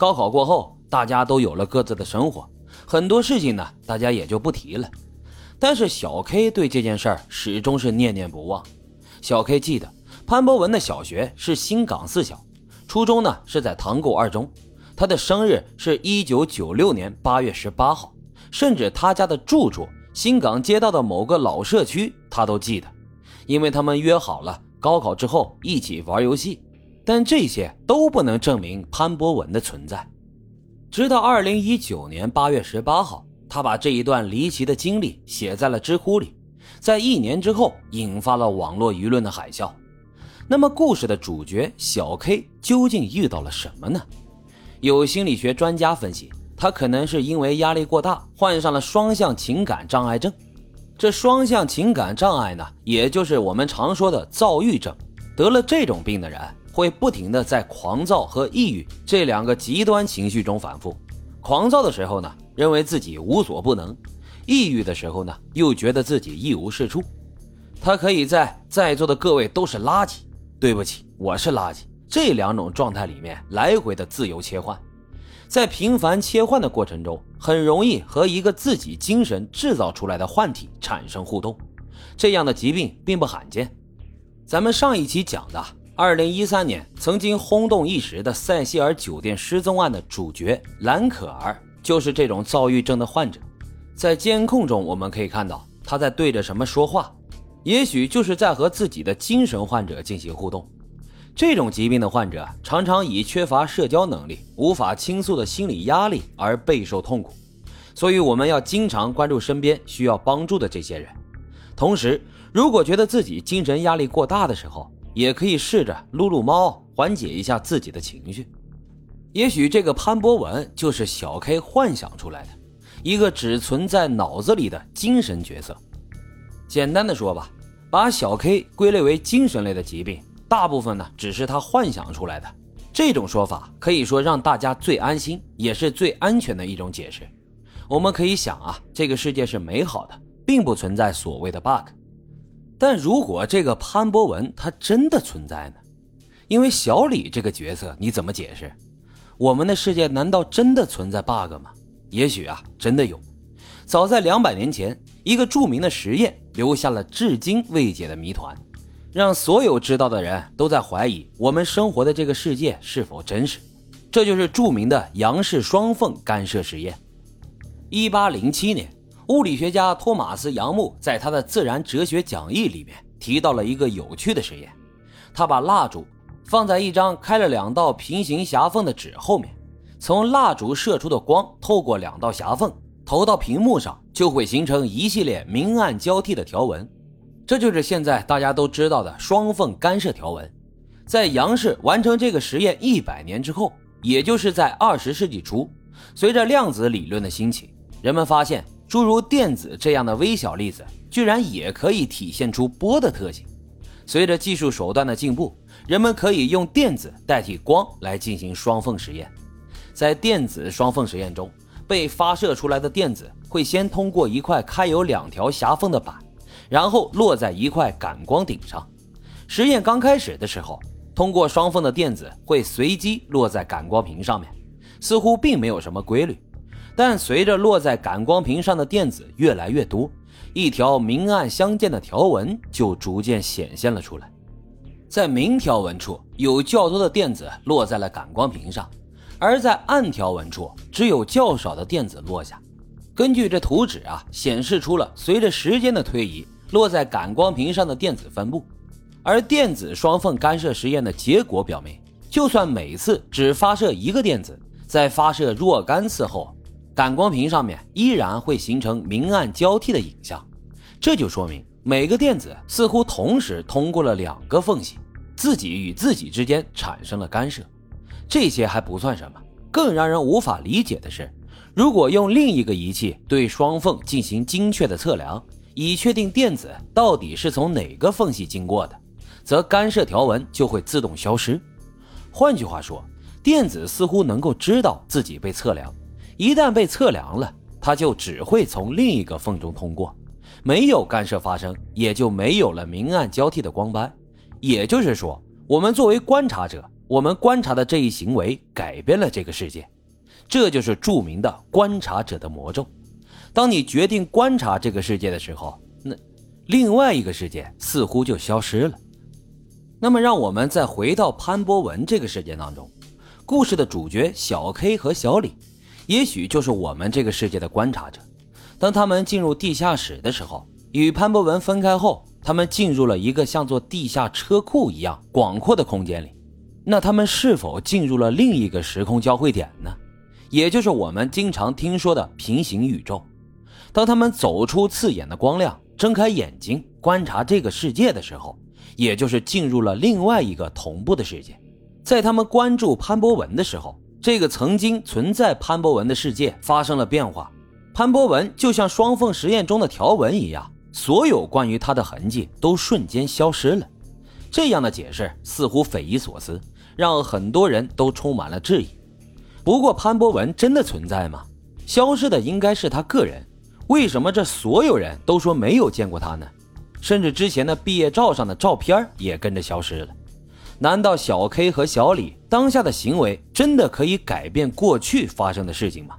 高考过后，大家都有了各自的生活，很多事情呢，大家也就不提了。但是小 K 对这件事儿始终是念念不忘。小 K 记得潘博文的小学是新港四小，初中呢是在塘沟二中。他的生日是一九九六年八月十八号，甚至他家的住处新港街道的某个老社区他都记得，因为他们约好了高考之后一起玩游戏。但这些都不能证明潘博文的存在。直到二零一九年八月十八号，他把这一段离奇的经历写在了知乎里，在一年之后引发了网络舆论的海啸。那么，故事的主角小 K 究竟遇到了什么呢？有心理学专家分析，他可能是因为压力过大，患上了双向情感障碍症。这双向情感障碍呢，也就是我们常说的躁郁症。得了这种病的人。会不停的在狂躁和抑郁这两个极端情绪中反复。狂躁的时候呢，认为自己无所不能；抑郁的时候呢，又觉得自己一无是处。他可以在在座的各位都是垃圾，对不起，我是垃圾这两种状态里面来回的自由切换，在频繁切换的过程中，很容易和一个自己精神制造出来的幻体产生互动。这样的疾病并不罕见。咱们上一期讲的。二零一三年，曾经轰动一时的塞西尔酒店失踪案的主角兰可儿，就是这种躁郁症的患者。在监控中，我们可以看到他在对着什么说话，也许就是在和自己的精神患者进行互动。这种疾病的患者常常以缺乏社交能力、无法倾诉的心理压力而备受痛苦，所以我们要经常关注身边需要帮助的这些人。同时，如果觉得自己精神压力过大的时候，也可以试着撸撸猫，缓解一下自己的情绪。也许这个潘博文就是小 K 幻想出来的一个只存在脑子里的精神角色。简单的说吧，把小 K 归类为精神类的疾病，大部分呢只是他幻想出来的。这种说法可以说让大家最安心，也是最安全的一种解释。我们可以想啊，这个世界是美好的，并不存在所谓的 bug。但如果这个潘博文他真的存在呢？因为小李这个角色你怎么解释？我们的世界难道真的存在 bug 吗？也许啊，真的有。早在两百年前，一个著名的实验留下了至今未解的谜团，让所有知道的人都在怀疑我们生活的这个世界是否真实。这就是著名的杨氏双缝干涉实验。一八零七年。物理学家托马斯·杨木在他的自然哲学讲义里面提到了一个有趣的实验。他把蜡烛放在一张开了两道平行狭缝的纸后面，从蜡烛射出的光透过两道狭缝投到屏幕上，就会形成一系列明暗交替的条纹。这就是现在大家都知道的双缝干涉条纹。在杨氏完成这个实验一百年之后，也就是在二十世纪初，随着量子理论的兴起，人们发现。诸如电子这样的微小粒子，居然也可以体现出波的特性。随着技术手段的进步，人们可以用电子代替光来进行双缝实验。在电子双缝实验中，被发射出来的电子会先通过一块开有两条狭缝的板，然后落在一块感光顶上。实验刚开始的时候，通过双缝的电子会随机落在感光屏上面，似乎并没有什么规律。但随着落在感光屏上的电子越来越多，一条明暗相间的条纹就逐渐显现了出来。在明条纹处有较多的电子落在了感光屏上，而在暗条纹处只有较少的电子落下。根据这图纸啊，显示出了随着时间的推移，落在感光屏上的电子分布。而电子双缝干涉实验的结果表明，就算每次只发射一个电子，在发射若干次后，感光屏上面依然会形成明暗交替的影像，这就说明每个电子似乎同时通过了两个缝隙，自己与自己之间产生了干涉。这些还不算什么，更让人无法理解的是，如果用另一个仪器对双缝进行精确的测量，以确定电子到底是从哪个缝隙经过的，则干涉条纹就会自动消失。换句话说，电子似乎能够知道自己被测量。一旦被测量了，它就只会从另一个缝中通过，没有干涉发生，也就没有了明暗交替的光斑。也就是说，我们作为观察者，我们观察的这一行为改变了这个世界，这就是著名的观察者的魔咒。当你决定观察这个世界的时候，那另外一个世界似乎就消失了。那么，让我们再回到潘博文这个事件当中，故事的主角小 K 和小李，也许就是我们这个世界的观察者。当他们进入地下室的时候，与潘博文分开后，他们进入了一个像座地下车库一样广阔的空间里。那他们是否进入了另一个时空交汇点呢？也就是我们经常听说的平行宇宙。当他们走出刺眼的光亮，睁开眼睛观察这个世界的时候，也就是进入了另外一个同步的世界。在他们关注潘博文的时候，这个曾经存在潘博文的世界发生了变化。潘博文就像双缝实验中的条纹一样，所有关于他的痕迹都瞬间消失了。这样的解释似乎匪夷所思，让很多人都充满了质疑。不过，潘博文真的存在吗？消失的应该是他个人，为什么这所有人都说没有见过他呢？甚至之前的毕业照上的照片也跟着消失了。难道小 K 和小李当下的行为真的可以改变过去发生的事情吗？